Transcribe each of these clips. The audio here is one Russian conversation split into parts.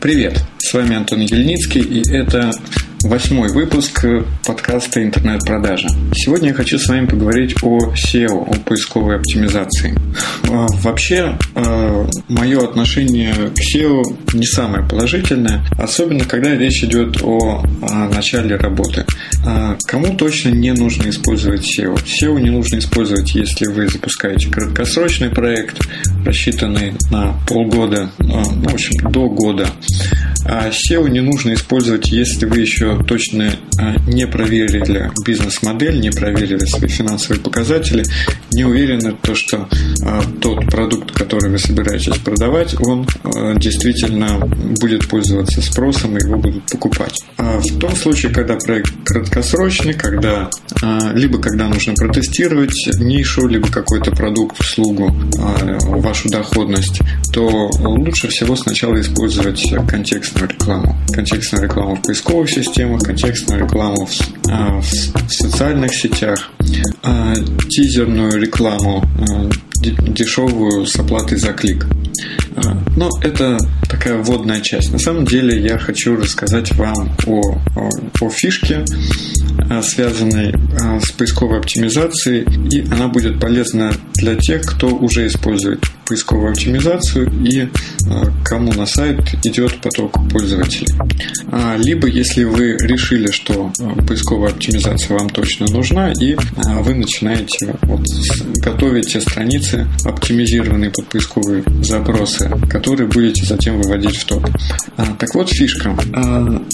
Привет, с вами Антон Ельницкий, и это восьмой выпуск подкаста «Интернет-продажа». Сегодня я хочу с вами поговорить о SEO, о поисковой оптимизации. А, вообще, а, мое отношение к SEO не самое положительное, особенно когда речь идет о начале работы. А, кому точно не нужно использовать SEO? SEO не нужно использовать, если вы запускаете краткосрочный проект, рассчитанный на полгода, ну, в общем, до года. А SEO не нужно использовать, если вы еще точно а, не проверили бизнес-модель, не проверили свои финансовые показатели, не уверены, то, что а, тот продукт, который вы собираетесь продавать, он действительно будет пользоваться спросом и его будут покупать. В том случае, когда проект краткосрочный, когда либо когда нужно протестировать нишу, либо какой-то продукт, услугу, вашу доходность, то лучше всего сначала использовать контекстную рекламу. Контекстную рекламу в поисковых системах, контекстную рекламу в, в социальных сетях, тизерную рекламу дешевую с оплатой за клик. Но это такая вводная часть. На самом деле я хочу рассказать вам о, о, о фишке, связанной с поисковой оптимизацией, и она будет полезна для тех, кто уже использует поисковую оптимизацию и кому на сайт идет поток пользователей. Либо если вы решили, что поисковая оптимизация вам точно нужна, и вы начинаете вот, те страницы, оптимизированные под поисковые запросы, которые будете затем выводить в топ. Так вот фишка.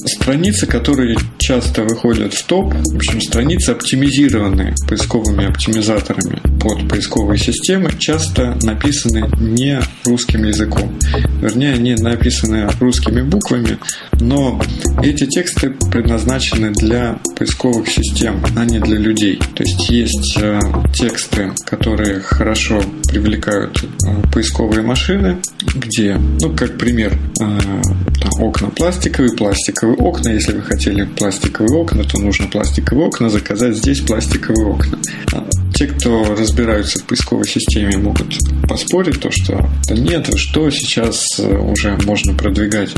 Страницы, которые часто выходят в топ, в общем, страницы оптимизированные поисковыми оптимизаторами под поисковые системы, часто написаны не русским языком. Вернее, они написаны русскими буквами, но эти тексты предназначены для поисковых систем, а не для людей. То есть есть э, тексты, которые хорошо привлекают э, поисковые машины, где, ну, как пример, э, там, окна пластиковые, пластиковые окна. Если вы хотели пластиковые окна, то нужно пластиковые окна заказать здесь пластиковые окна. Те, кто разбираются в поисковой системе, могут поспорить то, что да нет, что сейчас уже можно продвигать,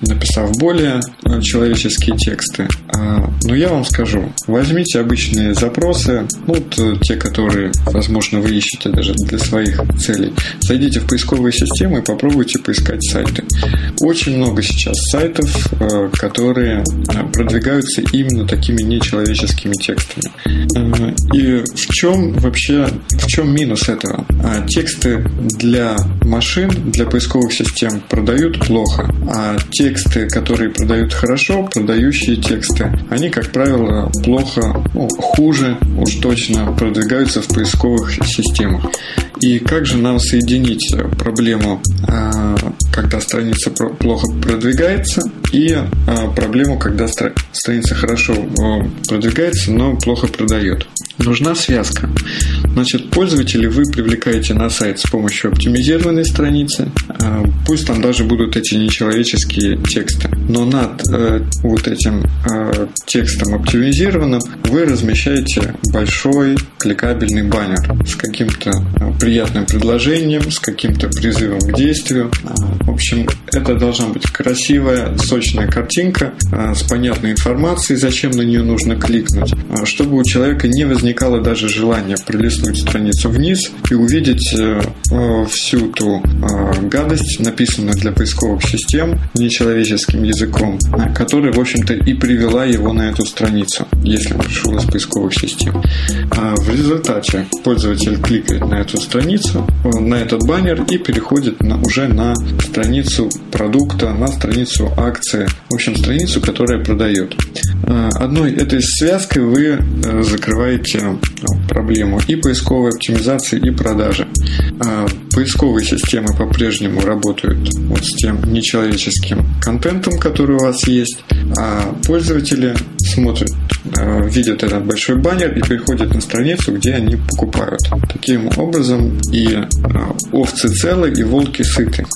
написав более человеческие тексты. А, но я вам скажу, возьмите обычные запросы, ну, вот те, которые, возможно, вы ищете даже для своих целей. Зайдите в поисковые системы и попробуйте поискать сайты. Очень много сейчас сайтов, э, которые э, продвигаются именно такими нечеловеческими текстами. Э, в чем вообще, в чем минус этого? А, тексты для машин, для поисковых систем продают плохо, а тексты, которые продают хорошо, продающие тексты, они, как правило, плохо, ну, хуже уж точно продвигаются в поисковых системах. И как же нам соединить проблему, а, когда страница плохо продвигается, и а, проблему, когда страница хорошо продвигается, но плохо продает? Нужна связка. Значит, пользователей вы привлекаете на сайт с помощью оптимизированной страницы. А, пусть там даже будут эти нечеловеческие тексты. Но над э, вот этим э, текстом оптимизированным вы размещаете большой кликабельный баннер с каким-то э, приятным предложением, с каким-то призывом к действию. А, в общем, это должна быть красивая, сочная картинка а, с понятной информацией, зачем на нее нужно кликнуть, а, чтобы у человека не возникало даже желания пролистнуть страницу вниз и увидеть э, всю ту гадость, написанную для поисковых систем нечеловеческим языком, которая, в общем-то, и привела его на эту страницу, если он пришел из поисковых систем. В результате пользователь кликает на эту страницу, страницу, на этот баннер и переходит на, уже на страницу продукта, на страницу акции, в общем, страницу, которая продает. А, одной этой связкой вы э, закрываете э, проблему и поисковой оптимизации, и продажи. Поисковые системы по-прежнему работают вот с тем нечеловеческим контентом, который у вас есть, а пользователи смотрят, э, видят этот большой баннер и переходят на страницу, где они покупают. Таким образом и овцы целы, и волки сыты.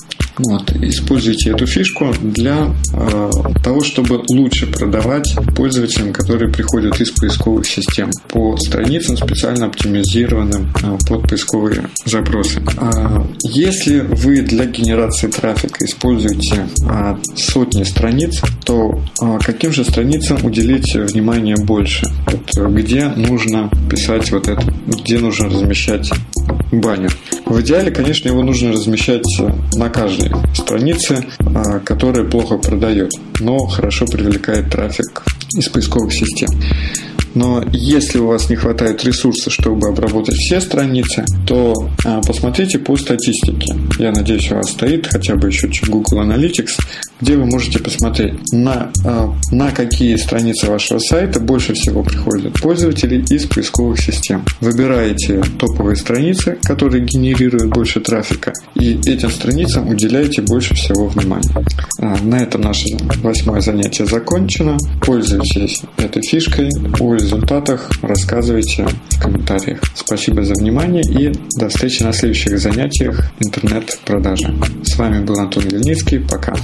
Вот. Используйте эту фишку для э, того, чтобы лучше продавать пользователям, которые приходят из поисковых систем по страницам, специально оптимизированным э, под поисковые запросы. Э, если вы для генерации трафика используете э, сотни страниц, то э, каким же страницам уделить внимание больше? Вот, где нужно писать вот это, где нужно размещать баннер. В идеале, конечно, его нужно размещать на каждой странице, а, которая плохо продает, но хорошо привлекает трафик из поисковых систем. Но если у вас не хватает ресурса, чтобы обработать все страницы, то а, посмотрите по статистике. Я надеюсь, у вас стоит хотя бы счетчик Google Analytics, где вы можете посмотреть, на, а, на какие страницы вашего сайта больше всего приходят пользователи из поисковых систем. Выбираете топовые страницы, которые генерируют больше трафика, и этим страницам уделяете больше всего внимания. А, на этом наше восьмое занятие закончено. Пользуйтесь этой фишкой. Результатах рассказывайте в комментариях. Спасибо за внимание и до встречи на следующих занятиях интернет-продажи. С вами был Антон Ельницкий. Пока.